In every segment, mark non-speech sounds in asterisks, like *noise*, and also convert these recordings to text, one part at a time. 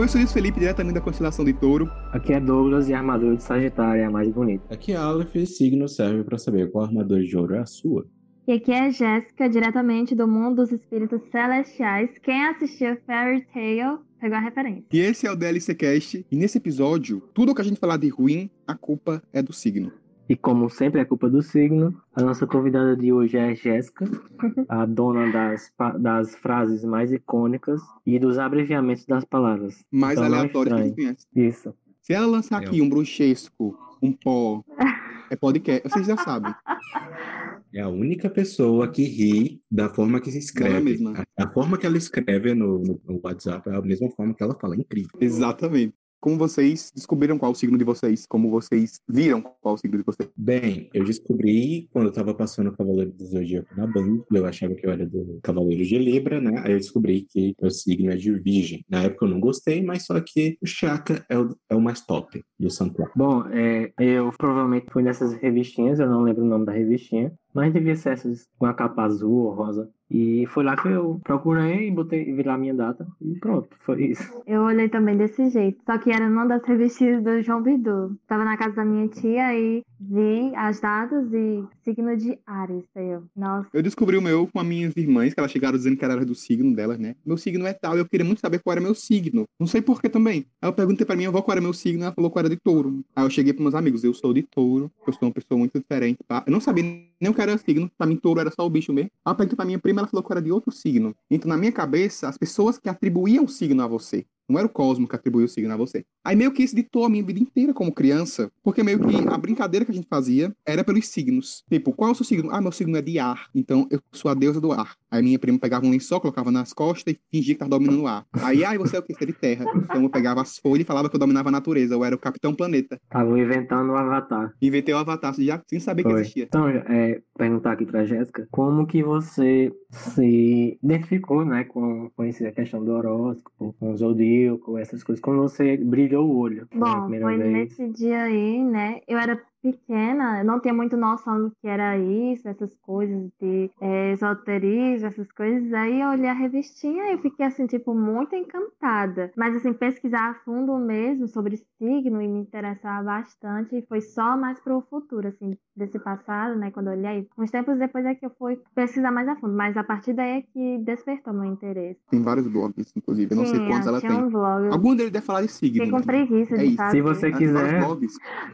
Oi, eu sou Luiz Felipe, diretamente da constelação de Touro. Aqui é Douglas e a armadura de Sagitário é a mais bonita. Aqui é Aleph e signo serve para saber qual armadura de ouro é a sua. E aqui é Jéssica, diretamente do mundo dos espíritos celestiais. Quem assistiu Fairy Tail pegou a referência. E esse é o DLC Cast. E nesse episódio, tudo que a gente falar de ruim, a culpa é do signo. E como sempre é culpa do signo, a nossa convidada de hoje é a Jéssica, a dona das, das frases mais icônicas e dos abreviamentos das palavras. Mais então, aleatórias que a gente conhece. Isso. Se ela lançar aqui um bruxesco, um pó, é podcast, vocês já sabem. É a única pessoa que ri da forma que se escreve. É a, a, forma que ela escreve no, no, WhatsApp é a mesma forma que ela fala, é incrível. Exatamente como vocês descobriram qual o signo de vocês? Como vocês viram qual o signo de vocês? Bem, eu descobri quando eu tava passando o Cavaleiro do Zodíaco na Band, eu achava que eu era do Cavaleiro de Libra, né? Aí eu descobri que meu signo é de Virgem. Na época eu não gostei, mas só que o Chaka é o, é o mais top do santuário. Bom, é, eu provavelmente fui nessas revistinhas, eu não lembro o nome da revistinha, mas devia ser essas com a capa azul ou rosa. E foi lá que eu procurei e botei, vi lá a minha data e pronto, foi isso. Eu olhei também desse jeito, só que era numa das revistas do João Bidu. Tava na casa da minha tia e vi as datas e signo de Ares, eu. Nossa. Eu descobri o meu com as minhas irmãs, que elas chegaram dizendo que era do signo delas, né? Meu signo é tal, e eu queria muito saber qual era meu signo. Não sei por que também. Aí eu perguntei pra minha avó qual era meu signo, ela falou qual era de touro. Aí eu cheguei pros meus amigos, eu sou de touro, eu sou uma pessoa muito diferente, tá? Eu não sabia nem o que era signo, pra mim touro era só o bicho mesmo. Aí eu perguntei pra minha prima, ela falou que era de outro signo. Então, na minha cabeça, as pessoas que atribuíam signo a você, não era o cosmo que atribuiu o signo a você. Aí meio que isso ditou a minha vida inteira como criança, porque meio que a brincadeira que a gente fazia era pelos signos. Tipo, qual é o seu signo? Ah, meu signo é de ar, então eu sou a deusa do ar. Aí minha prima pegava um lençol, colocava nas costas e fingia que tava dominando o ar. Aí, ai, você é o que? Você é de terra. Então eu pegava as folhas e falava que eu dominava a natureza, eu era o Capitão Planeta. Tava inventando o Avatar. Inventei o Avatar, já sem saber Foi. que existia. Então, é, perguntar aqui pra Jéssica, como que você se identificou, né, com, com essa questão do horóscopo, com zodíaco, essas coisas, quando você brilhou o olho? Bom, foi vez? nesse dia aí, né, eu era pequena, não tinha muito noção do que era isso, essas coisas de é, esoterismo, essas coisas. Aí eu olhei a revistinha e fiquei assim, tipo, muito encantada. Mas assim, pesquisar a fundo mesmo sobre signo e me interessar bastante e foi só mais pro futuro, assim, desse passado, né, quando eu olhei. Uns tempos depois é que eu fui pesquisar mais a fundo, mas a partir daí é que despertou meu interesse. Tem vários blogs, inclusive, eu não Sim, sei quantos ela tem. Um blog. Algum deles deve falar de signo. Fiquei com preguiça é de fazer. Se você quiser.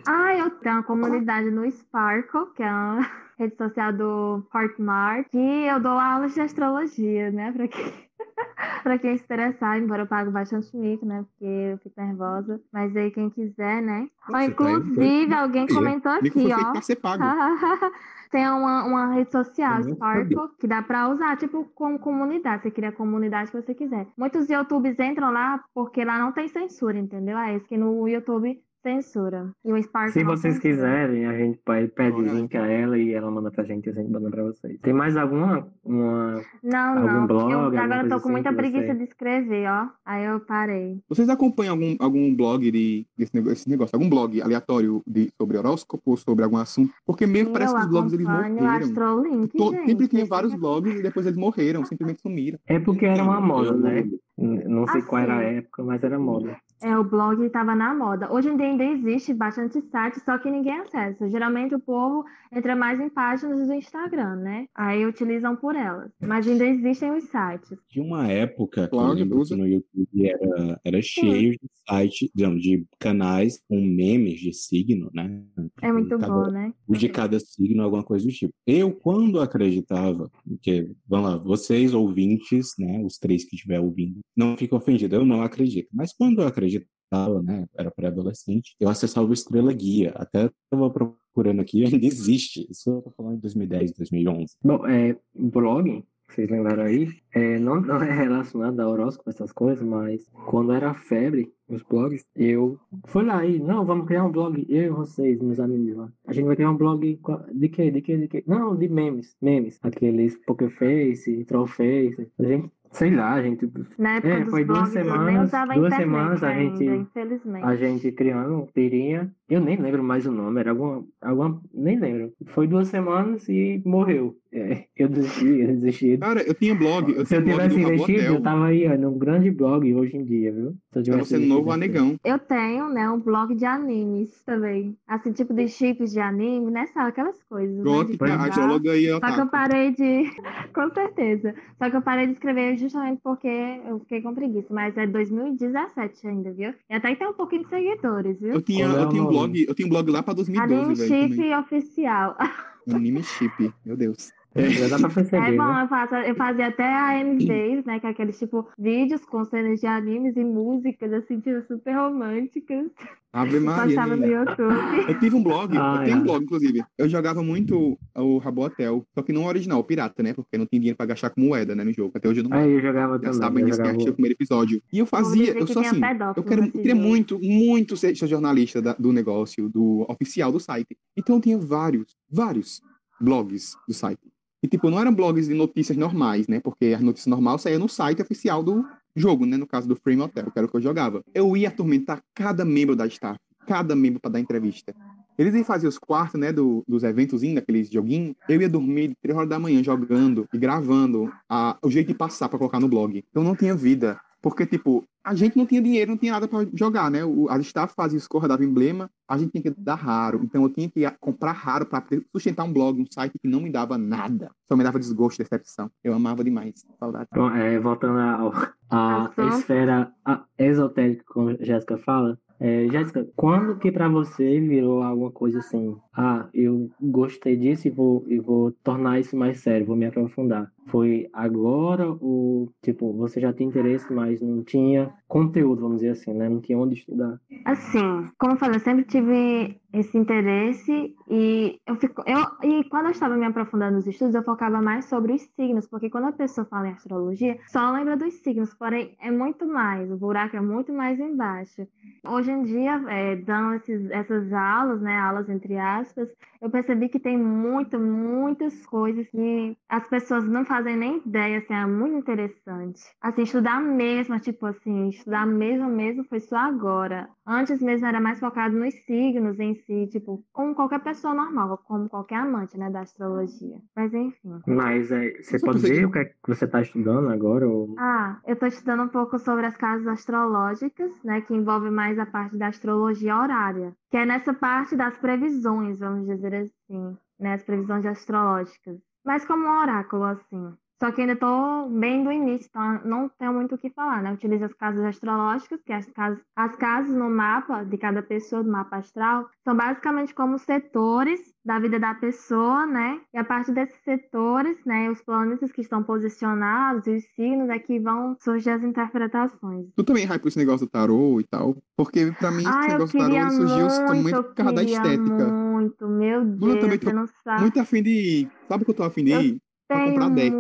Ah, eu tenho comunidade no Sparkle, que é uma *laughs* rede social do Hotmart, que eu dou aulas de astrologia, né? Pra quem, *laughs* pra quem se interessar, embora eu pago bastante mico, né? Porque eu fico nervosa. Mas aí quem quiser, né? Ó, inclusive, tá alguém comentou aqui, ó. Pra ser pago. *laughs* Tem uma, uma rede social, Sparkle, que dá pra usar, tipo, como comunidade. Você cria a comunidade que você quiser. Muitos YouTubes entram lá porque lá não tem censura, entendeu? É isso que no YouTube censura. E o Spark Se vocês censura. quiserem, a gente pede o link a ela e ela manda pra gente e a gente manda pra vocês. Tem mais alguma? Uma, não, algum não. Blog, eu agora eu tô com muita preguiça você... de escrever, ó. Aí eu parei. Vocês acompanham algum, algum blog de, desse negócio, negócio? Algum blog aleatório de, sobre horóscopo, sobre algum assunto? Porque meio parece que os blogs eles morreram. Astrolink, Tô, gente, sempre tinha vários blogs e depois eles morreram, simplesmente sumiram. É porque era uma moda, né? Não sei assim, qual era a época, mas era moda. É, o blog estava na moda. Hoje em dia ainda existe bastante sites, só que ninguém acessa. Geralmente o povo entra mais em páginas do Instagram, né? Aí utilizam por elas. Mas ainda existem os sites. De uma época que no YouTube era, era cheio de sites, de canais com memes de signo, né? É muito cada, bom, né? O de cada signo, alguma coisa do tipo. Eu, quando acreditava, que, vamos lá, vocês ouvintes, né? Os três que estiver ouvindo, não fiquem ofendidos, eu não acredito. Mas quando eu acreditava, né, era pré-adolescente, eu acessava o Estrela Guia. Até estava procurando aqui, *laughs* ainda existe. Isso eu tô falando em 2010, 2011. Bom, é, blog, vocês lembraram aí, é, não, não é relacionado a horóscopo, essas coisas, mas quando era febre, os blogs, eu fui lá e, não, vamos criar um blog, eu e vocês, meus amigos lá. A gente vai criar um blog de quê? De quê? De quê? Não, de memes, memes. Aqueles Pokerface, Trollface. A gente Sei lá, gente. Na época é, foi duas semanas. duas semanas a gente. infelizmente. A gente criando tirinha. Eu nem lembro mais o nome, era alguma. alguma nem lembro. Foi duas semanas e morreu. é, eu desisti, eu desisti. Cara, eu tinha blog. Eu Se eu tivesse do investido, eu tava aí, ó, num grande blog hoje em dia, viu? Se eu Pra tivesse você investido novo anegão. Eu tenho, né, um blog de animes também. Assim, tipo de chips de anime, né? Sabe aquelas coisas. né, Pronto, de a geóloga aí, ó. Só que eu parei de. *laughs* Com certeza. Só que eu parei de escrever justamente porque eu fiquei com preguiça. Mas é 2017 ainda, viu? E até que tem um pouquinho de seguidores, viu? Eu tinha, é eu tinha um blog, eu tinha um blog lá pra 2012, Anime velho. Chip também. oficial. *laughs* Anime chip, meu Deus. Já dá pra perceber, É bom, né? eu, faço, eu fazia até AMVs, né? Que é aqueles tipo vídeos com cenas de animes e músicas, assim, tipo, super românticas. Ave Maria. Postava no? YouTube. Eu tive um blog, Ah, eu tenho é. um blog, inclusive. Eu jogava muito o Rabotel, só que não o original, o pirata, né? Porque não tinha dinheiro pra gastar com moeda, né, no jogo. Até hoje eu não Aí eu jogava também. Eu disso que jogava... o primeiro episódio. E eu fazia, eu tem assim, até eu, quero, eu queria muito, muito ser, ser jornalista da- do negócio, do oficial do site. Então eu tinha vários, vários blogs do site. E, tipo, não eram blogs de notícias normais, né? Porque as notícias normais saíam no site oficial do jogo, né? No caso do Frame Hotel, que era o que eu jogava. Eu ia atormentar cada membro da staff, cada membro para dar entrevista. Eles iam fazer os quartos, né, do, dos eventos, daqueles joguinhos. Eu ia dormir 3 horas da manhã jogando e gravando a, o jeito de passar para colocar no blog. Então não tinha vida. Porque, tipo, a gente não tinha dinheiro, não tinha nada para jogar, né? O, a staff fazia escorra, dava emblema, a gente tinha que dar raro. Então eu tinha que comprar raro para sustentar um blog, um site que não me dava nada. Só me dava desgosto, decepção. Eu amava demais. Saudade. Bom, é, voltando ao- à Ação. esfera a- esotérica, como a Jéssica fala. É, Jéssica, quando que pra você virou alguma coisa assim? Ah, eu gostei disso e vou, e vou tornar isso mais sério, vou me aprofundar. Foi agora ou, tipo, você já tinha interesse, mas não tinha conteúdo, vamos dizer assim, né? Não tinha onde estudar. Assim, como eu falei, eu sempre tive esse interesse e eu fico, eu, e quando eu estava me aprofundando nos estudos, eu focava mais sobre os signos, porque quando a pessoa fala em astrologia, só lembra dos signos, porém é muito mais, o buraco é muito mais embaixo. Hoje em dia, é, dando esses- essas aulas, né, aulas entre aspas, eu percebi que tem muito, muitas coisas que as pessoas não fazem nem ideia, assim, é muito interessante. Assim, estudar mesmo, tipo assim, estudar mesmo, mesmo foi só agora. Antes mesmo era mais focado nos signos em si, tipo, como qualquer pessoa normal, como qualquer amante, né, da astrologia. Mas enfim. Mas é, você pode dizer o que é que você está estudando agora? Ou... Ah, eu tô estudando um pouco sobre as casas astrológicas, né, que envolve mais a parte da astrologia horária, que é nessa parte das previsões, vamos dizer assim, né, as previsões astrológicas, mas como um oráculo, assim. Só que ainda tô bem do início, então não tenho muito o que falar, né? Utilizo as casas astrológicas, que as casas, as casas no mapa de cada pessoa, do mapa astral, são basicamente como setores da vida da pessoa, né? E a partir desses setores, né, os planetas que estão posicionados e os signos é que vão surgir as interpretações. Tu também hype esse negócio do tarô e tal? Porque pra mim esse Ah, negócio do tarô surgiu só muito, muito por causa da estética. muito, meu Deus, também tô você não sabe. Muito afim de. Sabe o que eu tô afim de Eu ir? pra Tenho comprar deck.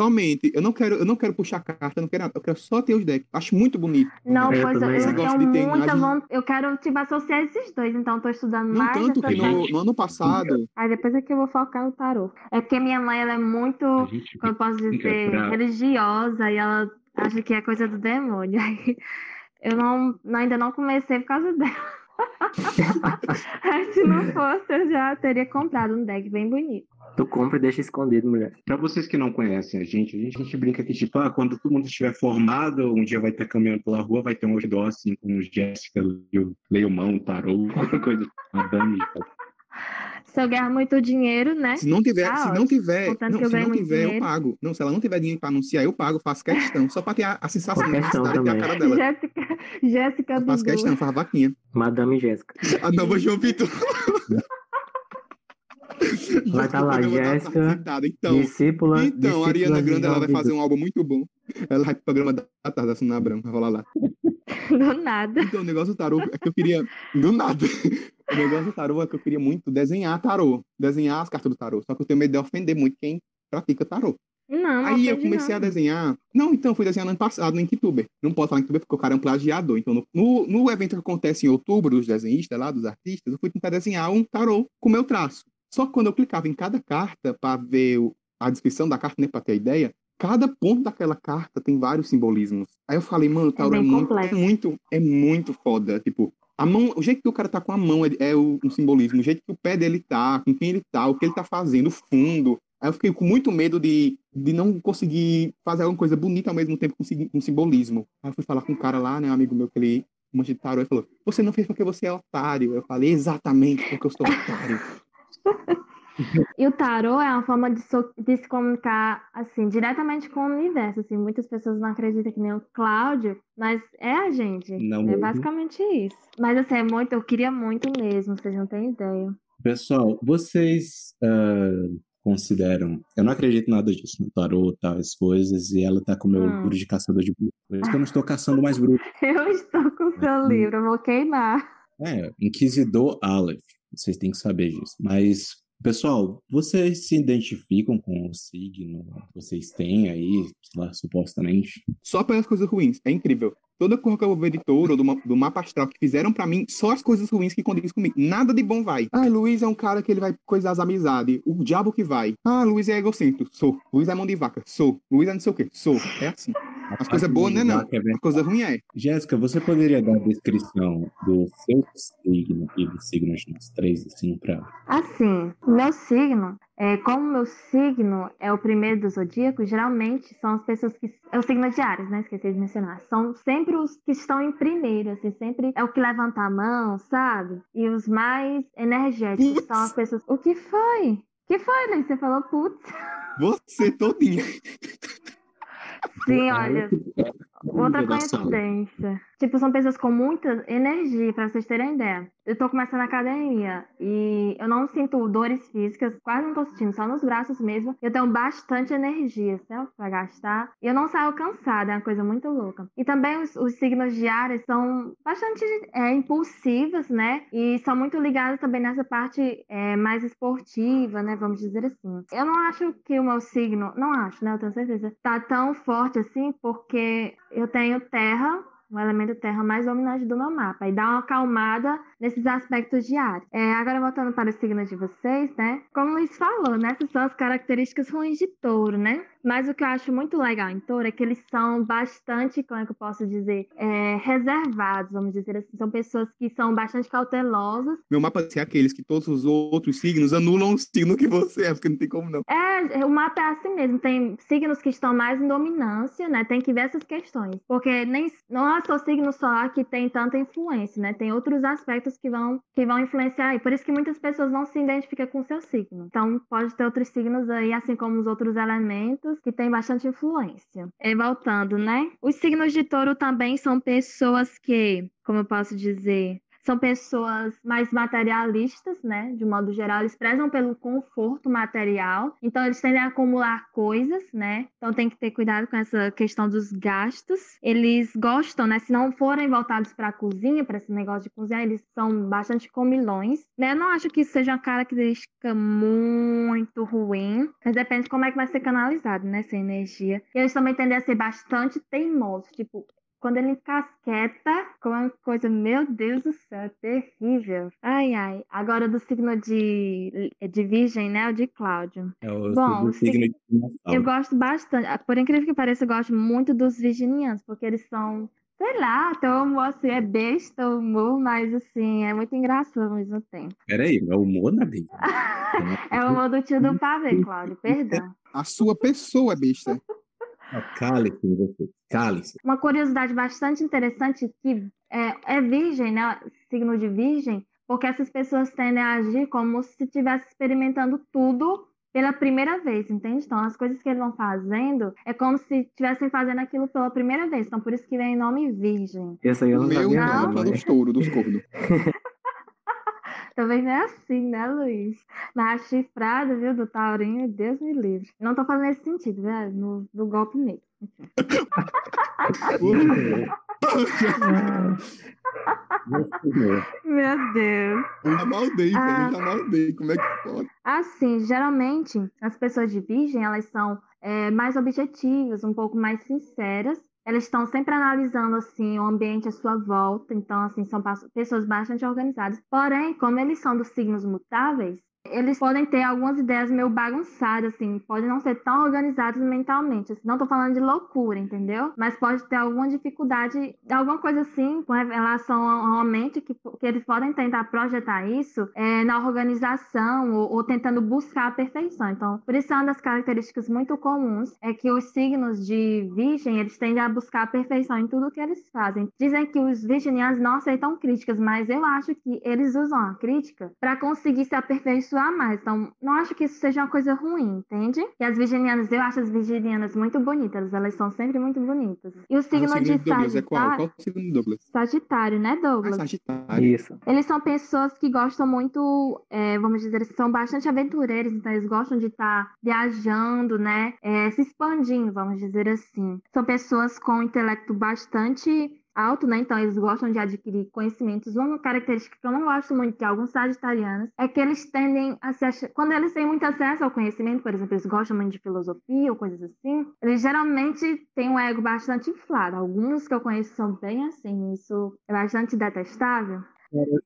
Somente. Eu não quero, eu não quero puxar carta, eu não quero nada. Eu quero só ter os decks. Acho muito bonito. Não, Eu pois eu, eu. Gosto tenho ter muita vontade. Eu quero, tipo, associar esses dois, então tô estudando Não mais tanto que no, no ano passado. Aí depois é que eu vou focar no tarô. É porque minha mãe, ela é muito, gente como eu posso dizer, pra- religiosa e ela acha que é coisa do demônio. *laughs* Aí eu não, ainda não comecei por causa dela. Se não fosse, eu já teria comprado um deck bem bonito. Tu compra e deixa escondido, mulher. Pra vocês que não conhecem a gente, a gente, a gente brinca que, tipo, ah, quando todo mundo estiver formado, um dia vai estar caminhando pela rua, vai ter um outdoor assim, com Jéssica, Leomão, Tarô, qualquer *laughs* coisa. A Dani. Se eu ganhar muito dinheiro, né? Se não tiver, Ah, se ótimo. não tiver, não, eu se não tiver, eu dinheiro. pago. Não, se ela não tiver dinheiro pra anunciar, eu pago, faço questão. Só pra ter a, a sensação de ter a cara dela. Jéssica, Jéssica Eu faço Bidu. questão, faz vaquinha. Madame Jéssica. A nova João Vitor. *laughs* Vai tá lá, dar uma Jéssica. Então, discípula. então, a Ariana de Grande ela vai fazer um álbum muito bom. Ela vai pro programa da tarde, da Suna Branca, vai rolar lá. *laughs* Do nada. Então, o negócio do tarô é que eu queria. Do nada. *laughs* O negócio do tarô é que eu queria muito desenhar tarô. Desenhar as cartas do tarô. Só que eu tenho medo de ofender muito quem pratica tarô. Não, Aí eu comecei não. a desenhar. Não, então, eu fui desenhando ano passado no Inktuber. Não posso falar Inktuber porque o cara é um plagiador. Então, no, no, no evento que acontece em outubro, dos desenhistas lá, dos artistas, eu fui tentar desenhar um tarô com meu traço. Só que quando eu clicava em cada carta para ver a descrição da carta, né, para ter a ideia, cada ponto daquela carta tem vários simbolismos. Aí eu falei, mano, o tarô é, bem muito, é muito, é muito foda. Tipo, a mão, o jeito que o cara tá com a mão é, é o, um simbolismo, o jeito que o pé dele tá, com quem ele tá, o que ele tá fazendo, o fundo. Aí eu fiquei com muito medo de, de não conseguir fazer alguma coisa bonita ao mesmo tempo com, com simbolismo. Aí eu fui falar com um cara lá, né, um amigo meu que ele mancha de tarô, e falou: Você não fez porque você é otário. Eu falei: Exatamente, porque eu sou otário. *laughs* E o tarô é uma forma de, so- de se comunicar, assim, diretamente com o universo, assim. Muitas pessoas não acreditam que nem o Cláudio, mas é a gente. Não é mesmo. basicamente isso. Mas, assim, é muito, eu queria muito mesmo, vocês não têm ideia. Pessoal, vocês ah, consideram. Eu não acredito nada disso no tarô, tais coisas, e ela tá com o meu Hum. livro de caçador de bruxas. Por isso que eu não estou caçando mais bruxas. *laughs* Eu estou com o seu livro, eu vou queimar. É, Inquisidor Aleph. Vocês têm que saber disso. Mas, pessoal, vocês se identificam com o signo que vocês têm aí, lá, supostamente? Só pelas coisas ruins. É incrível. Toda cor que eu vou de touro ou do, do mapa astral que fizeram pra mim, só as coisas ruins que condizem comigo. Nada de bom vai. Ah, Luiz é um cara que ele vai coisar as amizades. O diabo que vai. Ah, Luiz é egocêntrico. Sou. Luiz é mão de vaca. Sou. Luiz é não sei o quê. Sou. É assim. As coisas boas, né? Não. É. As coisas ruins é. Jéssica, você poderia dar a descrição do seu signo e do signo de nós três, assim, pra. Assim, meu signo, é, como meu signo é o primeiro do zodíaco, geralmente são as pessoas que. É o signo de Ares, né? Esqueci de mencionar. São sempre os que estão em primeiro, assim, sempre é o que levanta a mão, sabe? E os mais energéticos Putz. são as pessoas. O que foi? O que foi, Luiz? Você falou putz. Você todinha. *laughs* Sim, olha. Outra coincidência. Tipo, são pessoas com muita energia, pra vocês terem ideia. Eu tô começando a academia e eu não sinto dores físicas, quase não tô sentindo, só nos braços mesmo. Eu tenho bastante energia, sabe? Pra gastar. E eu não saio cansada, é uma coisa muito louca. E também os, os signos de Ares são bastante é, impulsivas, né? E são muito ligados também nessa parte é, mais esportiva, né? Vamos dizer assim. Eu não acho que o meu signo, não acho, né? Eu tenho certeza, tá tão forte assim, porque eu tenho terra, o elemento terra mais dominante do meu mapa, e dá uma acalmada nesses aspectos ar. É, agora voltando para o signo de vocês, né? Como o Luiz falou, né? Essas são as características ruins de touro, né? Mas o que eu acho muito legal em touro é que eles são bastante, como é que eu posso dizer, é, reservados, vamos dizer assim. São pessoas que são bastante cautelosas. Meu mapa é aqueles que todos os outros signos anulam o signo que você é, porque não tem como não. É, o mapa é assim mesmo. Tem signos que estão mais em dominância, né? Tem que ver essas questões. Porque nem, não é só signo só que tem tanta influência, né? Tem outros aspectos que vão, que vão influenciar aí. Por isso que muitas pessoas não se identificam com o seu signo. Então, pode ter outros signos aí, assim como os outros elementos, que têm bastante influência. E voltando, né? Os signos de touro também são pessoas que, como eu posso dizer, são pessoas mais materialistas, né? De modo geral, eles prezam pelo conforto material. Então, eles tendem a acumular coisas, né? Então, tem que ter cuidado com essa questão dos gastos. Eles gostam, né? Se não forem voltados para a cozinha, para esse negócio de cozinhar, eles são bastante comilões. Né? Eu não acho que isso seja uma característica muito ruim, mas depende de como é que vai ser canalizado, né? Essa energia. E eles também tendem a ser bastante teimosos. Tipo, quando ele encasqueta com uma coisa, meu Deus do céu, é terrível. Ai, ai. Agora do signo de, de Virgem, né? O de Cláudio. É o Bom, signo sig- de. Eu gosto bastante. Por incrível que pareça, eu gosto muito dos virginianos, porque eles são, sei lá, tem um humor assim, é besta o humor, mas assim, é muito engraçado ao mesmo tempo. Peraí, é humor na vida. *laughs* É o humor do tio do pavê, Cláudio, perdão. A sua pessoa é besta. *laughs* Cale-se você. Cale-se. Uma curiosidade bastante interessante que é, é virgem, né? Signo de virgem, porque essas pessoas tendem a agir como se estivesse experimentando tudo pela primeira vez, entende? Então, as coisas que eles vão fazendo é como se estivessem fazendo aquilo pela primeira vez. Então, por isso que vem o nome virgem. Esse aí eu O não meu sabia não, não, é dos touros, dos cornos. *laughs* Também não é assim, né, Luiz? Na chifrada, viu, do Taurinho, Deus me livre. Não tô fazendo esse sentido, né? No, do golpe mesmo. Meu Deus. Eu já maldei, Ah. Eu já maldei. Como é que pode? Assim, geralmente, as pessoas de virgem, elas são é, mais objetivas, um pouco mais sinceras. Elas estão sempre analisando, assim, o ambiente à sua volta. Então, assim, são pessoas bastante organizadas. Porém, como eles são dos signos mutáveis, eles podem ter algumas ideias meio bagunçadas, assim, podem não ser tão organizados mentalmente. Assim, não tô falando de loucura, entendeu? Mas pode ter alguma dificuldade, alguma coisa assim, com relação uma mente que, que eles podem tentar projetar isso é, na organização ou, ou, tentando buscar a perfeição. Então, por isso, uma das características muito comuns é que os signos de virgem, eles tendem a buscar a perfeição em tudo que eles fazem. Dizem que os virginianos não aceitam críticas, mas eu acho que eles usam a crítica para conseguir se aperfeiçoar mais. Então, não acho que isso seja uma coisa ruim, entende? E as virginianas, eu acho as virginianas muito bonitas, elas são sempre muito bonitas. E o signo, ah, o signo de, de Sagitário... É qual? Qual o signo de Douglas? Sagitário, né, Douglas? Ah, Sagitário. Isso. Eles são pessoas que gostam muito, é, vamos dizer, são bastante aventureiros, então eles gostam de estar tá viajando, né, é, se expandindo, vamos dizer assim. São pessoas com um intelecto bastante alto, né? Então eles gostam de adquirir conhecimentos. Uma característica que eu não gosto muito de alguns sagitarianos é que eles tendem a se achar... Quando eles têm muito acesso ao conhecimento, por exemplo, eles gostam muito de filosofia ou coisas assim, eles geralmente têm um ego bastante inflado. Alguns que eu conheço são bem assim, isso é bastante detestável.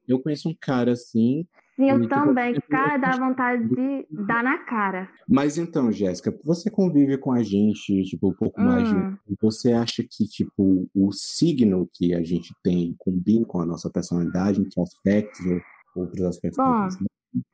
Eu conheço um cara assim, Sim, eu também. Cara, dá *laughs* vontade de dar na cara. Mas então, Jéssica, você convive com a gente, tipo, um pouco hum. mais. De... Você acha que, tipo, o signo que a gente tem combina com a nossa personalidade, em que aspectos ou outros aspectos? Bom,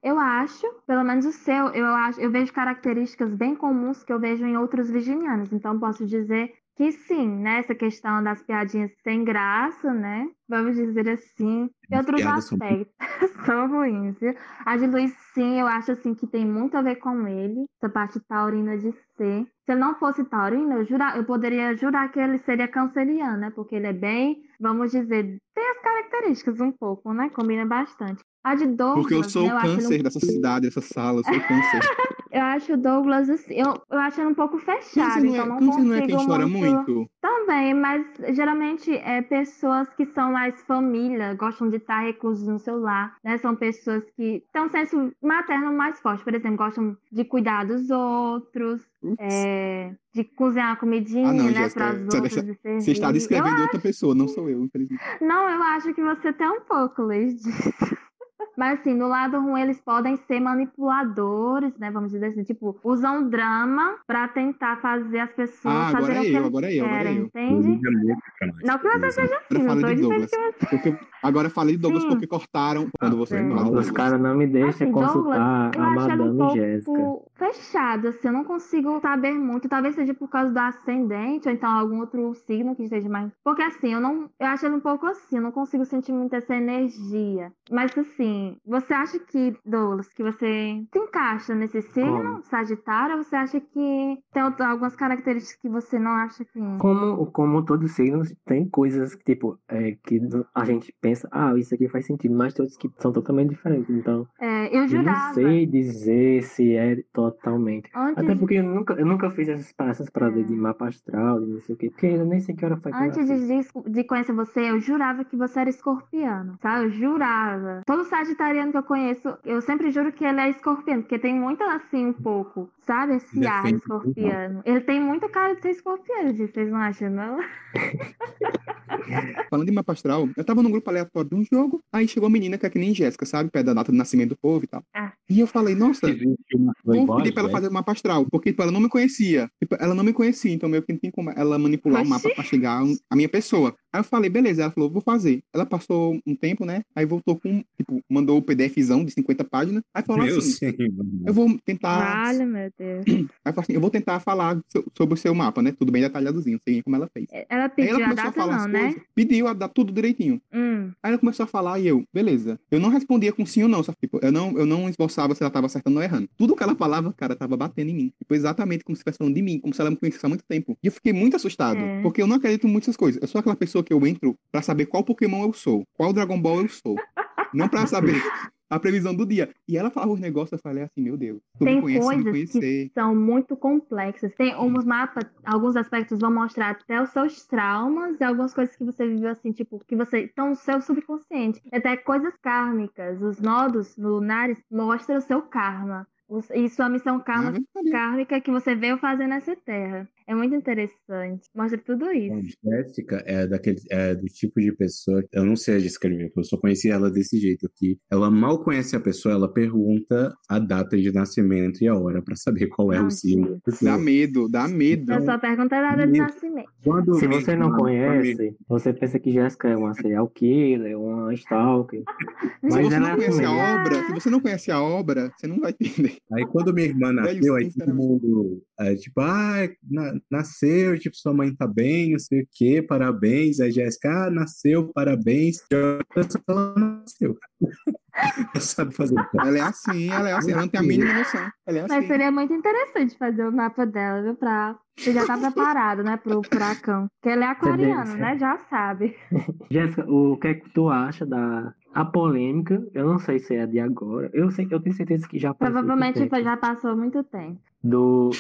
eu acho, pelo menos o seu, eu acho, eu vejo características bem comuns que eu vejo em outros virginianos. Então, posso dizer que sim, né? Essa questão das piadinhas sem graça, né? Vamos dizer assim. E outros aspectos são... *laughs* são ruins. Viu? A de Luiz, sim, eu acho assim que tem muito a ver com ele, essa parte taurina de ser. Se ele não fosse taurino, eu, jura, eu poderia jurar que ele seria canceriano, né? Porque ele é bem, vamos dizer, tem as características um pouco, né? Combina bastante. A de Douglas. Porque eu sou né, o câncer dessa cidade, dessa sala, eu sou o *laughs* câncer. eu acho o Douglas, assim, eu, eu acho ele um pouco fechado. Câncer não é, então não câncer não é quem chora muito. muito? Também, mas geralmente é pessoas que são mais família, gostam de estar reclusos no seu lar, né? São pessoas que têm um senso materno mais forte, por exemplo, gostam de cuidar dos outros, é, de cozinhar uma comidinha, ah, não, né, para os outros. Deixa... Você está descrevendo outra pessoa, não sou eu, infelizmente. Não, eu acho que você tem um pouco, Luiz, disso. Mas assim, no lado ruim eles podem ser manipuladores, né? Vamos dizer assim, tipo, usam drama pra tentar fazer as pessoas ah, fazerem o que eu, agora eu, querem, agora eu. entende? Não que você seja assim, não tô dizendo que você... Porque, agora eu falei de Douglas Sim. porque cortaram quando você fala. Os caras não me deixam assim, consultar Douglas, a Madame um pouco Jéssica. Fechado, assim, eu não consigo saber muito, talvez seja por causa do ascendente, ou então algum outro signo que esteja mais... Porque assim, eu não... Eu acho ele um pouco assim, eu não consigo sentir muito essa energia. Mas assim, você acha que, Douglas, que você se encaixa nesse signo, Como? Sagitário, ou você acha que tem algumas características que você não acha que. Como, como todos os signos, tem coisas que, tipo, é, que a gente pensa, ah, isso aqui faz sentido, mas todos que são totalmente diferentes. Então. É, eu jurava. Eu não sei dizer se é totalmente. Antes... Até porque eu nunca, eu nunca fiz essas, essas paradas é. de mapa astral, de não sei o quê, porque eu nem sei que hora foi. Antes de, de conhecer você, eu jurava que você era escorpiano, sabe? Eu jurava. Todo Sagitário sagitariano que eu conheço, eu sempre juro que ele é escorpiano, porque tem muito assim um pouco, sabe? Esse Defende ar escorpiano. Ele tem muito cara de ser escorpiano, vocês não acham, não? *laughs* Falando em mapa astral, eu tava num grupo aleatório de um jogo, aí chegou a menina que é que nem Jéssica, sabe? Pé da data do nascimento do povo e tal. Ah. E eu falei, nossa, vou pedir pra ela fazer o mapa astral, porque tipo, ela não me conhecia. Tipo, ela não me conhecia, então meio que não tem como ela manipular Oxi. o mapa pra chegar a minha pessoa. Aí eu falei, beleza, ela falou, vou fazer. Ela passou um tempo, né? Aí voltou com, tipo, mandou o PDFzão de 50 páginas. Aí falou meu assim: sim, eu vou tentar. Vale, meu Deus. Aí falou assim: eu vou tentar falar sobre o seu mapa, né? Tudo bem detalhadozinho, sei como ela fez. Ela pediu ela a data, a falar não, né? Coisas, pediu a dar tudo direitinho. Hum. Aí ela começou a falar e eu, beleza. Eu não respondia com sim ou não, sabe? Tipo, eu não, eu não esboçava se ela tava acertando ou errando. Tudo que ela falava, cara, tava batendo em mim. Tipo, exatamente como se estivesse falando de mim, como se ela me conhecesse há muito tempo. E eu fiquei muito assustado, é. porque eu não acredito em muitas coisas. Eu sou aquela pessoa que eu entro pra saber qual Pokémon eu sou, qual Dragon Ball eu sou. não pra saber a previsão do dia. E ela falava os negócios, eu falei assim, meu Deus, tu Tem me coisas que são muito complexas. Tem uns mapas, alguns aspectos vão mostrar até os seus traumas e algumas coisas que você viveu assim, tipo, que você estão no seu subconsciente. Até coisas kármicas. Os nodos lunares mostram o seu karma. E sua missão kármica que você veio fazer nessa terra. É muito interessante. Mostra tudo isso. Bom, Jéssica é daquele é do tipo de pessoa, eu não sei descrever, porque eu só conheci ela desse jeito aqui. Ela mal conhece a pessoa, ela pergunta a data de nascimento e a hora pra saber qual é Não, o signo. Dá medo, dá medo. Eu só pergunto a data de nascimento. Quando Se você não conhece, você pensa que Jéssica é uma serial killer, uma stalker. *laughs* Se Mas você ela não é conhece a obra, se você não conhece a obra, você não vai entender. Aí quando minha irmã nasceu, aí todo mundo, é, tipo, ah, na- nasceu, tipo, sua mãe tá bem, não sei o quê, parabéns. Aí Jéssica, ah, nasceu, parabéns. Ela nasceu. *laughs* Ela sabe fazer. Ela é assim, ela é assim, ela não tem a mínima noção. Ela é Mas assim. seria muito interessante fazer o mapa dela, viu? Pra você já tá preparado, né, pro furacão. Porque ele é aquariano, Tendência. né? Já sabe. *laughs* Jéssica, o que é que tu acha da a polêmica? Eu não sei se é de agora. Eu, sei, eu tenho certeza que já passou. muito Provavelmente tempo. já passou muito tempo. Do.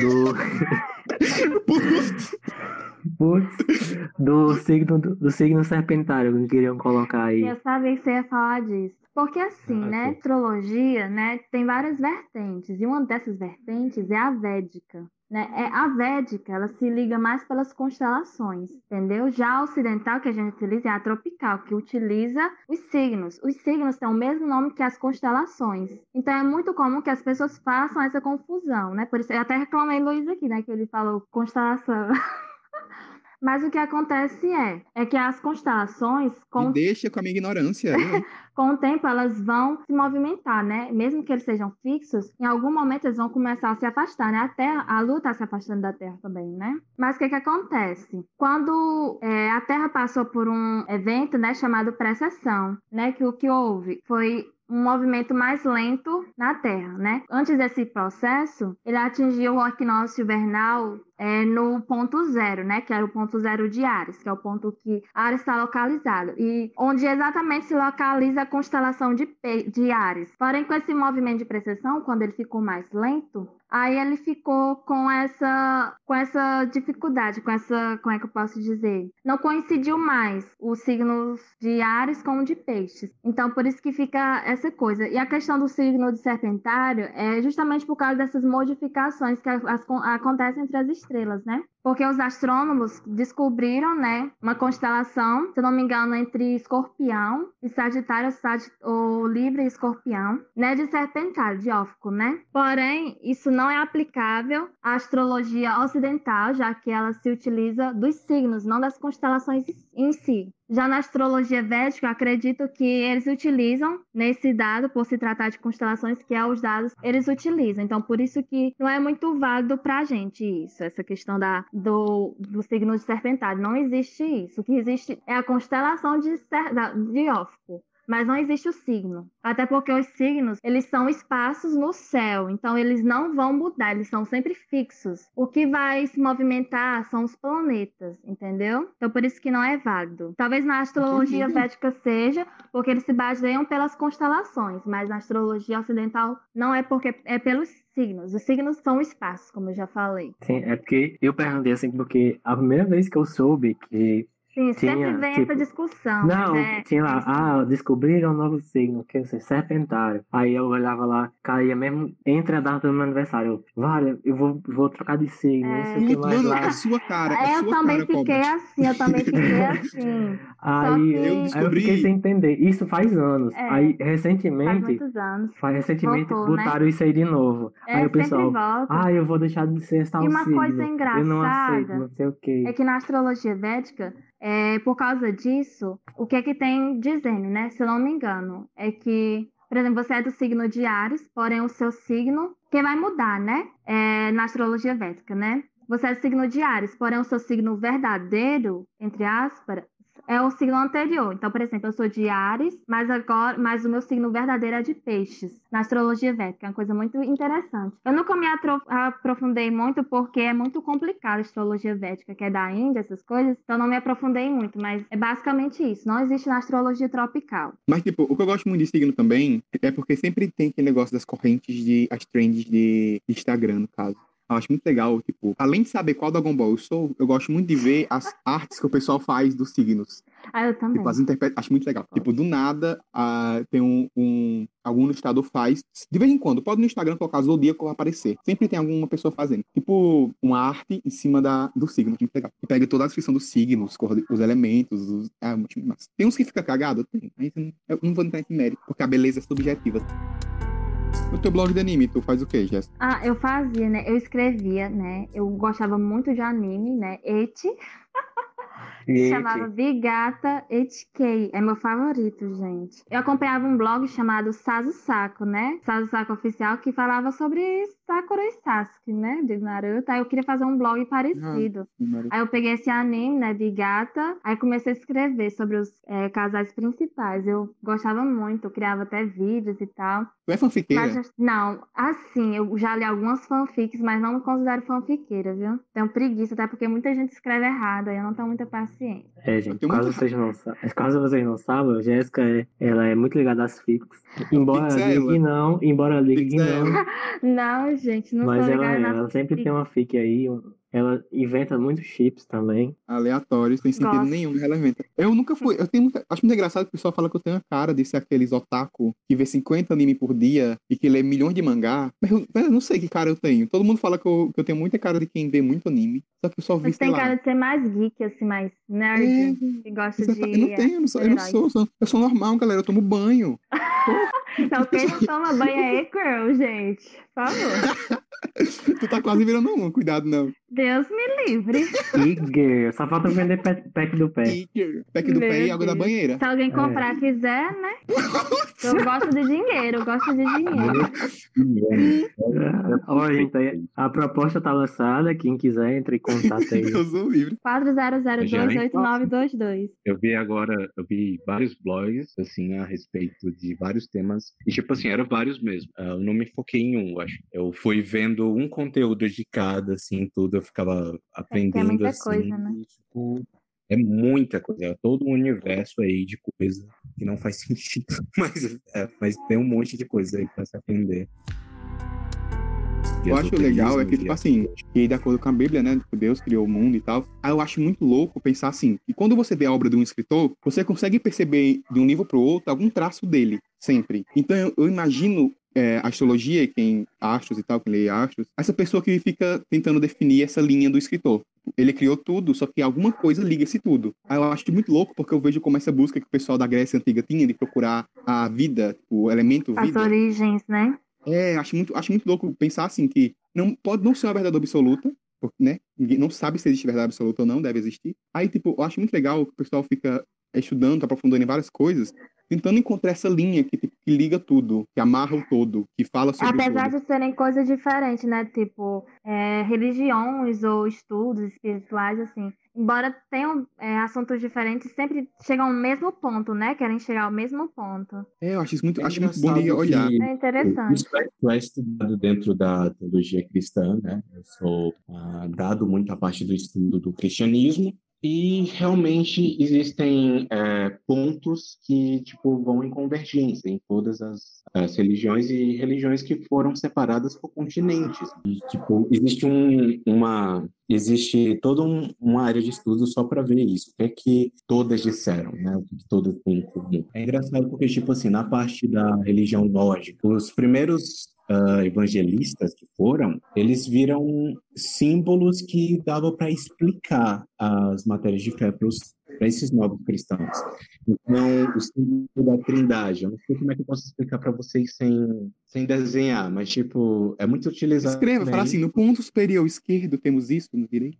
Do. Putz, *laughs* do signo do, do signo serpentário que queriam colocar aí. Eu sabia que você ia falar disso. Porque assim, Ah, né, ok. astrologia, né, tem várias vertentes. E uma dessas vertentes é a védica. Né? É, a védica, ela se liga mais pelas constelações, entendeu? Já a ocidental que a gente utiliza é a tropical, que utiliza os signos. Os signos têm o mesmo nome que as constelações. Então é muito comum que as pessoas façam essa confusão, né? Por isso eu até reclamei Luiz aqui, né, que ele falou constelação. *laughs* Mas o que acontece é, é que as constelações, com Me deixa com a minha ignorância. né? *laughs* com o tempo elas vão se movimentar, né? Mesmo que eles sejam fixos, em algum momento eles vão começar a se afastar, né? A Terra, a Lua está se afastando da Terra também, né? Mas o que que acontece? Quando é, a Terra passou por um evento, né, chamado precessão, né? Que o que houve foi um movimento mais lento na Terra, né? Antes desse processo, ele atingiu o equinócio vernal é, no ponto zero, né? Que era o ponto zero de Ares, que é o ponto que Ares está localizado. E onde exatamente se localiza a constelação de, de Ares. Porém, com esse movimento de precessão, quando ele ficou mais lento, aí ele ficou com essa, com essa dificuldade, com essa, como é que eu posso dizer? Não coincidiu mais os signos de Ares com o de Peixes. Então, por isso que fica essa coisa. E a questão do signo de Serpentário é justamente por causa dessas modificações que as- as- acontecem entre as estrelas, né? Porque os astrônomos descobriram, né, uma constelação, se não me engano, entre Escorpião e Sagitário, Sagi- ou Libra e Escorpião, né, de Serpentário, de Ófico, né? Porém, isso não é aplicável à astrologia ocidental, já que ela se utiliza dos signos, não das constelações em si. Já na astrologia védica, acredito que eles utilizam nesse dado, por se tratar de constelações, que é os dados, eles utilizam. Então, por isso que não é muito válido pra gente isso, essa questão da, do, do signo de serpentário. Não existe isso. O que existe é a constelação de, de Ófico. Mas não existe o signo. Até porque os signos, eles são espaços no céu. Então, eles não vão mudar. Eles são sempre fixos. O que vai se movimentar são os planetas, entendeu? Então, por isso que não é válido. Talvez na astrologia Entendi. védica seja, porque eles se baseiam pelas constelações. Mas na astrologia ocidental não é porque é pelos signos. Os signos são espaços, como eu já falei. Sim, é porque eu perguntei assim, porque a primeira vez que eu soube que. Sim, sempre Tinha, vem tipo, essa discussão. Não, mas é- tinha lá, é ah, descobriram um novo signo, que é o serpentário. Aí eu olhava lá, caía mesmo entre a data do meu aniversário. Eu, vale, eu vou, vou trocar de signo, não sei o que mais lá. é sua cara. É É, eu sua também cara, fiquei Cobra. assim, eu também fiquei *laughs* assim. Aí que- eu, Eu aí eu descobri- fiquei sem entender. Isso faz anos. É, aí Faz recentemente, muitos anos. faz, recentemente Voltou, né? botaram isso aí de novo. É, aí o sempre pessoal, volta. ah, eu vou deixar de ser tal E uma signo. coisa Eu não engraçada aceito, não sei o quê. É que na astrologia védica, é, por causa disso, o que é que tem dizendo, né? Se eu não me engano, é que, por exemplo, você é do signo de Ares, porém o seu signo, que vai mudar, né? É, na astrologia védica, né? Você é do signo de Ares, porém o seu signo verdadeiro, entre aspas, é o signo anterior. Então, por exemplo, eu sou de Ares, mas agora, mas o meu signo verdadeiro é de Peixes, na astrologia védica, é uma coisa muito interessante. Eu nunca me aprofundei muito porque é muito complicado a astrologia védica, que é da Índia, essas coisas, então não me aprofundei muito, mas é basicamente isso. Não existe na astrologia tropical. Mas, tipo, o que eu gosto muito de signo também é porque sempre tem aquele negócio das correntes de. as trends de Instagram, no caso. Eu acho muito legal, tipo, além de saber qual Dragon Ball eu sou, eu gosto muito de ver as artes que o pessoal faz dos signos. Ah, eu também. Tipo, as interpre... Acho muito legal. Tipo, do nada, ah, tem um, um- Algum ilustrador faz. De vez em quando, pode no Instagram colocar Zodíaco aparecer. Sempre tem alguma pessoa fazendo. Tipo, uma arte em cima da, do signo. Muito legal. Que pega toda a descrição do signo, os, elementos. Os... É muito massa. Tem uns que fica cagado? Tem. Aí eu não- eu não vou entrar nesse mérito, porque a beleza é subjetiva. No teu blog de anime, tu faz o quê, Jéssica? Ah, eu fazia, né? Eu escrevia, né? Eu gostava muito de anime, né? Eti. *laughs* Chamava Bigata HK. É meu favorito, gente. Eu acompanhava um blog chamado Sazo Saco, né? Sazo Saco Oficial, que falava sobre Sakura e Sasuke, né? De Naruto. Aí eu queria fazer um blog parecido. Aí eu peguei esse anime, né? Bigata. Aí comecei a escrever sobre os é, casais principais. Eu gostava muito. Eu criava até vídeos e tal. Tu é fanfiqueira? Mas, não, assim, eu já li algumas fanfics, mas não me considero fanfiqueira, viu? Tenho preguiça, até porque muita gente escreve errado, aí eu não tenho muita paciência. É, gente, caso muita vocês, não sa... caso vocês não saibam, Jéssica é, ela é muito ligada às fics. Embora ligue não, embora ligue não, *laughs* Não, gente, não mas ela, é, ela sempre tem uma fic aí, ela inventa muitos chips também. aleatórios, sem sentido Gosto. nenhum, relevante. Eu nunca fui, eu tenho muita, acho muito engraçado que o pessoal fala que eu tenho a cara de ser aqueles otaku que vê 50 anime por dia e que lê milhões de mangá, mas eu, mas eu não sei que cara eu tenho. Todo mundo fala que eu, que eu tenho muita cara de quem vê muito anime, só que eu só vi, Você tem lá. cara de ser mais geek, assim, mais nerd, É, que gosta de. eu não tenho, eu não sou, eu não sou, eu sou, eu sou normal, galera, eu tomo banho. *laughs* Então, *laughs* quem não toma banho é girl, gente. Por favor. *laughs* tu tá quase virando um, cuidado não. Deus me livre. Girl, só falta vender pack, do pé. Tiger. Pack do Meu pé e água da Deus. banheira. Se alguém comprar quiser, né? Eu gosto de dinheiro, eu gosto de dinheiro. Ó, gente, a proposta tá lançada, quem quiser entre em contato aí. *laughs* Eu sou livre. 400289222. Eu vi agora, eu vi vários blogs, assim, a respeito de vários temas. E, tipo assim, eram vários mesmo. Ah, Eu não me foquei em um, acho. Eu fui vendo um conteúdo de cada, assim, tudo. Eu ficava aprendendo, muita assim. coisa, né? e, tipo, é muita coisa. É todo um universo aí de coisa que não faz *laughs* sentido. Mas, é, mas tem um monte de coisa aí pra se aprender. De Eu acho legal é que, tipo de- assim, que de acordo com a Bíblia, né? tipo, Deus criou o mundo e tal. Aí eu acho muito louco pensar assim. E quando você vê a obra de um escritor, você consegue perceber de um livro pro outro algum traço dele, sempre. Então eu, eu imagino é, astrologia, quem astros e tal, quem lê astros, essa pessoa que fica tentando definir essa linha do escritor. Ele criou tudo, só que alguma coisa liga esse tudo. Aí eu acho muito louco, porque eu vejo como essa busca que o pessoal da Grécia Antiga tinha de procurar a vida, o elemento As vida. origens, né? É, acho muito, acho muito louco pensar assim que não pode não ser uma verdade absoluta, porque, né? Ninguém não sabe se existe verdade absoluta ou não, deve existir. Aí, tipo, eu acho muito legal que o pessoal fica estudando, aprofundando em várias coisas, tentando encontrar essa linha que, que liga tudo, que amarra o todo, que fala sobre Apesar todo. de serem coisas diferentes, né? Tipo, é, religiões ou estudos espirituais, assim. Embora tenham é, assuntos diferentes, sempre chegam ao mesmo ponto, né? Querem chegar ao mesmo ponto. É, eu acho isso muito, É acho muito bom de olhar. É interessante. Isso é, isso é estudado dentro da teologia cristã, né? Eu sou ah, dado muito a parte do estudo do cristianismo e realmente existem é, pontos que tipo vão em convergência em todas as, as religiões e religiões que foram separadas por continentes. E, tipo, existe um, uma existe toda um, uma área de estudo só para ver isso. O que é que todas disseram, né? O que, que todas têm em comum. É engraçado porque, tipo assim, na parte da religião nórdica, os primeiros ah, evangelistas que foram, eles viram símbolos que dava para explicar as matérias de fé para esses novos cristãos. Então, o símbolo da trindade, eu não sei como é que eu posso explicar para vocês sem, sem desenhar, mas, tipo, é muito utilizado. Escreva, fala assim, no ponto superior esquerdo temos isso, no direito.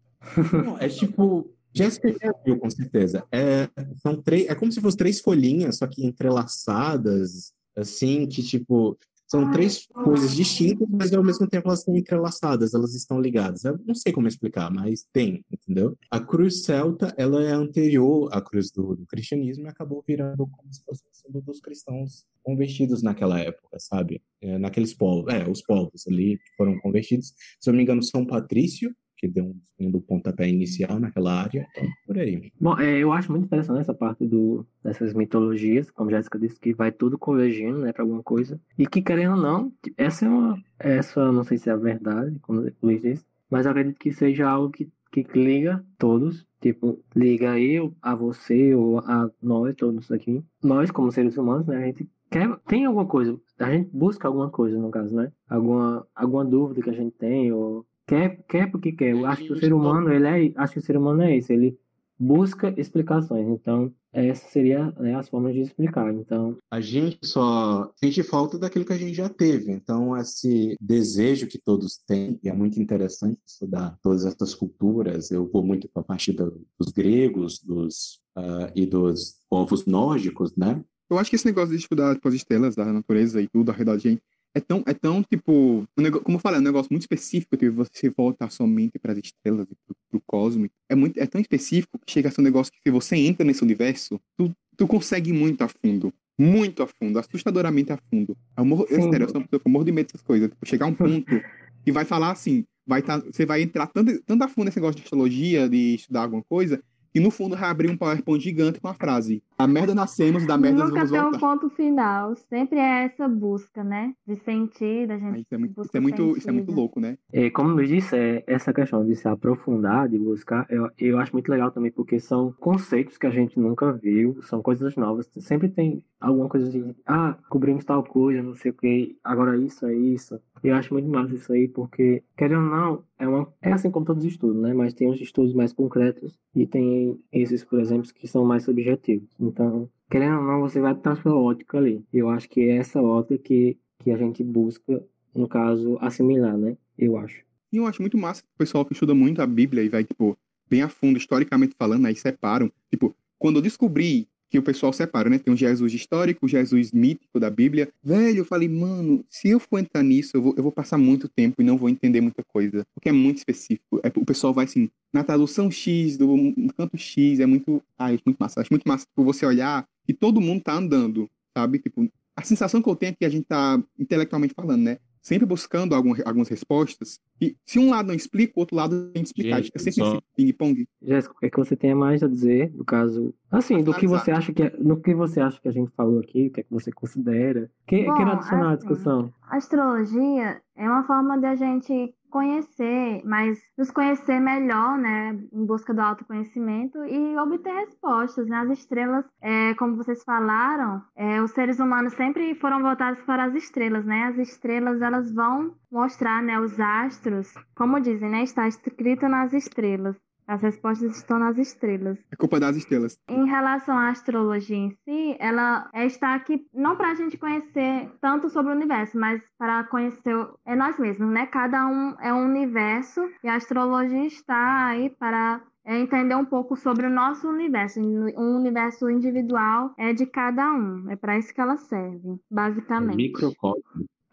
Não, é tipo. Jéssica já viu, com certeza. É, são três, é como se fossem três folhinhas, só que entrelaçadas, assim, que tipo. São três coisas distintas, mas ao mesmo tempo elas estão entrelaçadas, elas estão ligadas. Eu não sei como explicar, mas tem, entendeu? A cruz celta, ela é anterior à cruz do, do cristianismo e acabou virando como se fosse o símbolo dos cristãos convertidos naquela época, sabe? É, naqueles povos, é, os povos ali que foram convertidos. Se eu não me engano, São Patrício, que deu um, um do pontapé inicial naquela área, então, por aí. Bom, é, eu acho muito interessante essa parte do, dessas mitologias, como Jéssica disse, que vai tudo convergindo, né, para alguma coisa. E que, querendo ou não, essa é uma, essa não sei se é a verdade, como o Luiz disse, mas eu acredito que seja algo que, que liga todos, tipo, liga eu a você ou a nós todos aqui. Nós, como seres humanos, né, a gente quer, tem alguma coisa, a gente busca alguma coisa, no caso, né? Alguma, alguma dúvida que a gente tem, ou quer, quer porque quer. Eu acho que o ser humano, ele é, acho que o ser humano é isso, ele busca explicações. Então, essa seria né, as formas de explicar. Então, a gente só sente falta daquilo que a gente já teve. Então, esse desejo que todos têm, e é muito interessante estudar todas essas culturas. Eu vou muito para a parte dos gregos, dos uh, e dos povos nórdicos, né? Eu acho que esse negócio de estudar tipo, as estrelas da natureza e tudo ao redor de gente é tão, é tão tipo, um negócio, como eu falei, é um negócio muito específico que você voltar somente para as estrelas e para o cosmos. É, muito, é tão específico que chega a ser um negócio que se você entra nesse universo, tu, tu consegue muito a fundo. Muito a fundo, assustadoramente a fundo. Eu, morro, eu, sério, eu sou uma pessoa que morro de medo dessas coisas. Tipo, chegar a um ponto que vai falar assim, vai tá, você vai entrar tanto, tanto a fundo nesse negócio de astrologia, de estudar alguma coisa, e no fundo vai abrir um PowerPoint gigante com a frase: A merda nascemos, da merda Nunca vamos tem voltar. um ponto final. Sempre é essa busca, né? De sentido, a gente Ah, Isso é muito, busca isso é muito, isso é muito louco, né? É, como eu disse, é, essa questão de se aprofundar, de buscar, eu, eu acho muito legal também, porque são conceitos que a gente nunca viu, são coisas novas. Sempre tem alguma coisa de, ah, cobrimos tal coisa, não sei o que, agora isso é isso. Eu acho muito massa isso aí, porque, querendo ou não, é, uma, é assim como todos os estudos, né? Mas tem os estudos mais concretos e tem esses, por exemplo, que são mais subjetivos. Então, querendo ou não, você vai estar sua ótica ali. Eu acho que é essa ótica que, que a gente busca, no caso, assimilar, né? Eu acho. E eu acho muito massa o pessoal que estuda muito a Bíblia e vai, tipo, bem a fundo, historicamente falando, aí separam. Tipo, quando eu descobri que o pessoal separa, né? Tem o Jesus histórico, o Jesus mítico da Bíblia. Velho, eu falei, mano, se eu for entrar nisso, eu vou, eu vou passar muito tempo e não vou entender muita coisa. Porque é muito específico. É, o pessoal vai assim, na tradução X, do canto X, é muito. Ai, acho muito massa. Acho muito massa tipo, você olhar e todo mundo tá andando, sabe? Tipo, a sensação que eu tenho é que a gente tá intelectualmente falando, né? Sempre buscando algum, algumas respostas. E se um lado não explica, o outro lado tem que explicar. Gente, Fica sempre só- nesse ping-pong. Jéssica, o que é que você tem mais a dizer, no caso, assim, do que você acha que é- no que você acha que a gente falou aqui, o que é que você considera? Que, Bom, quero adicionar à assim, discussão. A astrologia é uma forma de a gente conhecer, mas nos conhecer melhor, né, em busca do autoconhecimento e obter respostas, né? As estrelas, é, como vocês falaram, é, os seres humanos sempre foram voltados para as estrelas, né? As estrelas, elas vão mostrar, né, os astros, como dizem, né, está escrito nas estrelas. As respostas estão nas estrelas. É culpa das estrelas. Em relação à astrologia em si, ela está aqui não para a gente conhecer tanto sobre o universo, mas para conhecer é nós mesmos, né? Cada um é um universo e a astrologia está aí para é, entender um pouco sobre o nosso universo, um universo individual é de cada um. É para isso que ela serve, basicamente. Microcosmo.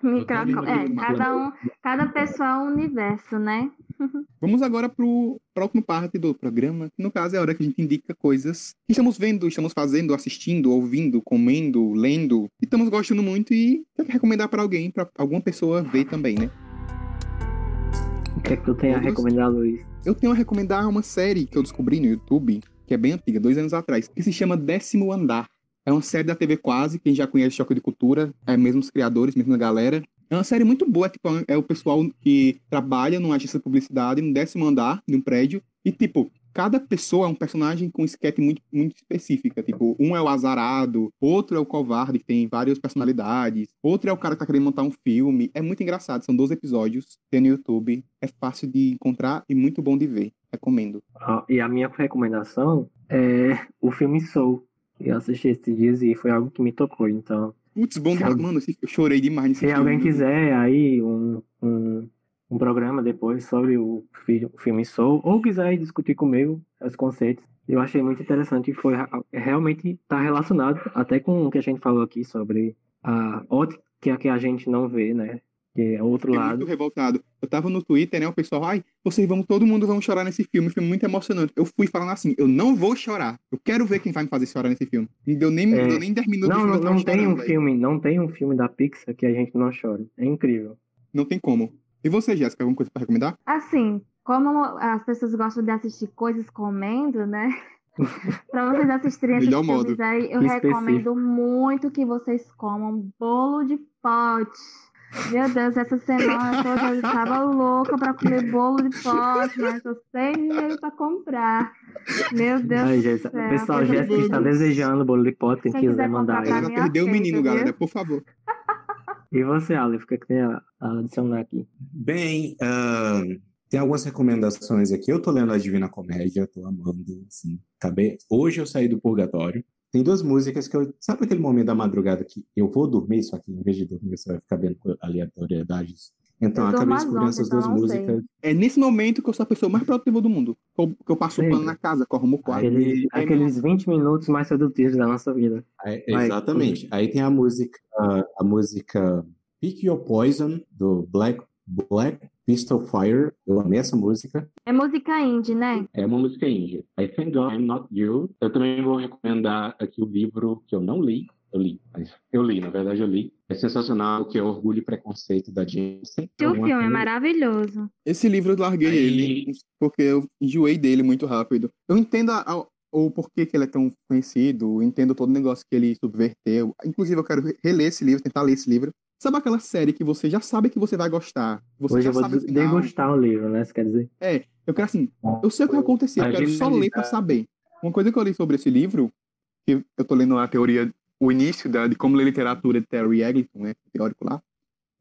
Micro- é, Totalmente. cada um, cada pessoa é um universo, né? *laughs* Vamos agora para a última parte do programa, que no caso é a hora que a gente indica coisas que estamos vendo, estamos fazendo, assistindo, ouvindo, comendo, lendo, e estamos gostando muito e tem que recomendar para alguém, para alguma pessoa ver também, né? O que é que tu tem a recomendar, Luiz? Eu tenho a recomendar uma série que eu descobri no YouTube, que é bem antiga, dois anos atrás, que se chama Décimo Andar. É uma série da TV Quase, quem já conhece Choque de Cultura, é mesmo os criadores, mesmo a galera. É uma série muito boa, tipo, é o pessoal que trabalha numa agência de publicidade, no décimo andar de um prédio, e, tipo, cada pessoa é um personagem com esquete muito, muito específica. Tipo, um é o azarado, outro é o covarde, que tem várias personalidades, outro é o cara que tá querendo montar um filme. É muito engraçado, são 12 episódios, tem no YouTube, é fácil de encontrar e muito bom de ver. Recomendo. Ah, e a minha recomendação é o filme Soul. Eu assisti esses dias e foi algo que me tocou, então Putz, bom demais. Mano, eu chorei demais nesse Se filme. alguém quiser aí um, um, um programa depois sobre o, fi- o filme Soul, ou quiser discutir comigo os conceitos, eu achei muito interessante e foi realmente está relacionado até com o que a gente falou aqui sobre a ótica que a gente não vê, né? Que é outro Fiquei lado. muito revoltado. Eu tava no Twitter, né? O pessoal, ai, vocês vão, todo mundo vão chorar nesse filme. Um filme muito emocionante. Eu fui falando assim, eu não vou chorar. Eu quero ver quem vai me fazer chorar nesse filme. Não deu nem, É. deu nem 10 minutos Não, não, não tem chorando, um filme, não tem um filme da Pixar que a gente não chore. É incrível. Não tem como. E você, Jéssica, alguma coisa pra recomendar? Assim, como as pessoas gostam de assistir coisas comendo, né? *laughs* Pra vocês assistirem esses Melhor filmes modo. aí, eu Específico. recomendo muito que vocês comam bolo de pote. Meu Deus, essa semana toda eu tava louca pra comer bolo de pote, mas tô sem dinheiro pra comprar. Meu Deus Ai, do céu. pessoal, Jéssica está desejando bolo de pote, quem Quem quiser quiser mandar aí. Ela perdeu o menino, viu? galera, por favor. *laughs* E você, Aleph, o que, é que tem a, a adicionar aqui? Bem, ah, tem algumas recomendações aqui. Eu tô lendo a Divina Comédia, tô amando, assim, acabei... Hoje eu saí do purgatório. Tem duas músicas que eu... Sabe aquele momento da madrugada que eu vou dormir, só que em vez de dormir você vai ficar vendo aleatoriedades? Então, Eu eu acabei descobrindo 11, essas então duas sei. músicas. É nesse momento que eu sou a pessoa mais produtiva do mundo. Que eu, que eu passo o pano na casa, corro no quarto. Aquele, e- aqueles 20 minutos mais produtivos da nossa vida. Aí- Vai, exatamente. Aí tem a música, a música Pick Your Poison, do Black, Black Pistol Fire. Eu amei essa música. É música indie, né? É uma música índia. I Thank God I'm Not You. Eu também vou recomendar aqui o livro que eu não li. Eu li, mas eu li, na verdade eu li. É sensacional, que é Orgulho e Preconceito da Jensen. O uma filme é maravilhoso. Esse livro eu larguei Aí- ele porque eu enjoei dele muito rápido. Eu entendo a- a- o porquê que ele é tão conhecido, entendo todo o negócio que ele subverteu. Inclusive, eu quero re- reler esse livro, tentar ler esse livro. Sabe aquela série que você já sabe que você vai gostar? Você Hoje já eu vou sabe degustar o livro, né? Você quer dizer? É, eu quero assim, eu sei o que vai acontecer, eu quero só ler pra saber. Uma coisa que eu li sobre esse livro, que eu tô lendo a teoria, o início da, de como ler literatura de Terry Eglinton, né, teórico lá.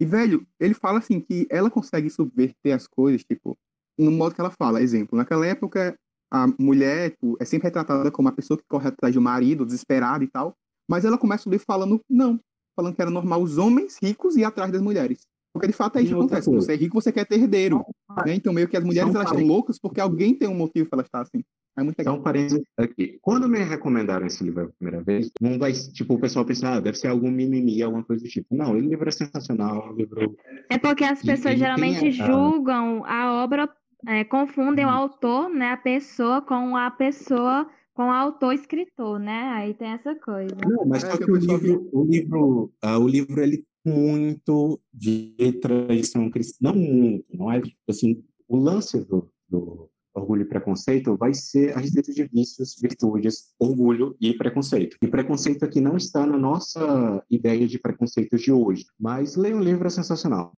E, velho, ele fala assim que ela consegue subverter as coisas, tipo, no modo que ela fala. Exemplo, naquela época, a mulher tipo, é sempre retratada como a pessoa que corre atrás de um marido, desesperada e tal. Mas ela começa o livro falando, não, falando que era normal os homens ricos ir atrás das mulheres. Porque de fato é isso que acontece. coisa. Você é rico, você quer ter herdeiro. Né? Então, meio que as mulheres São elas estão loucas porque alguém tem um motivo para elas estar assim. É muito legal. Então, parênteses aqui. Quando me recomendaram esse livro a primeira vez, não vai, tipo, o pessoal pensa, ah, deve ser algum mimimi, alguma coisa do tipo. Não, o livro é sensacional, o livro... É porque as pessoas ele tem geralmente a- julgam a obra, é, confundem o autor, né? A pessoa com a pessoa, com o autor-escritor, né? Aí tem essa coisa. Não, mas É só que o livro, o livro, ah, o livro, ele tem muito de tradição cristã, não muito, não é, tipo assim, o lance do, do Orgulho e Preconceito vai ser a respeito de vícios, virtudes, orgulho e preconceito. E preconceito aqui não está na nossa ideia de preconceito de hoje, mas leia o livro, é sensacional.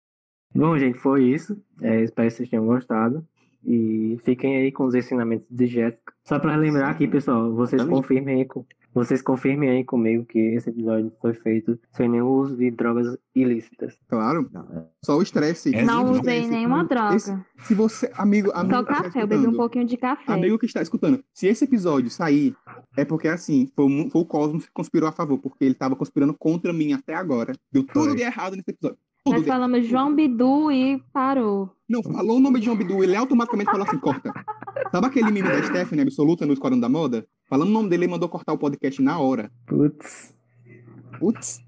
Bom, gente, foi isso. É, espero que vocês tenham gostado. E fiquem aí com os ensinamentos de Jéssica. Só para relembrar aqui, pessoal, vocês Também. confirmem aí com, vocês confirmem aí comigo que esse episódio foi feito sem nenhum uso de drogas ilícitas. Claro. É- Só o estresse. É, Não usei nenhuma droga. Esse- se você, amigo, amigo Só que está café, eu bebi um escutando, pouquinho de café. Amigo que está escutando, se esse episódio sair, é porque assim, foi, foi o Cosmos que conspirou a favor, porque ele estava conspirando contra mim até agora. Deu tudo Foi. de errado nesse episódio. Tudo Nós de- falamos João Bidu e parou. Não, falou o nome de João Bidu, ele automaticamente falou assim, corta. Sabe aquele meme da Stephanie Absoluta no Esquadrão da Moda? Falando o nome dele, ele mandou cortar o podcast na hora. Putz. Putz.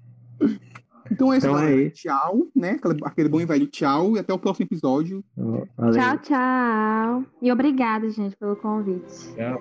Então é isso, Então é. Tchau, né? Aquele, bom e velho tchau e até o próximo episódio. Valeu. Tchau, tchau. E obrigada, gente, pelo convite. é-